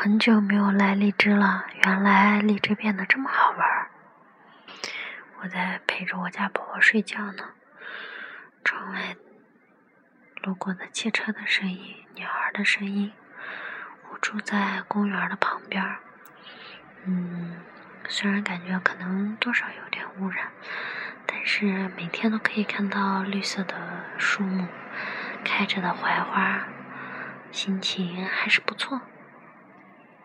很久没有来荔枝了，原来荔枝变得这么好玩。我在陪着我家宝宝睡觉呢，窗外路过的汽车的声音、鸟儿的声音。我住在公园的旁边，嗯，虽然感觉可能多少有点污染，但是每天都可以看到绿色的树木，开着的槐花，心情还是不错。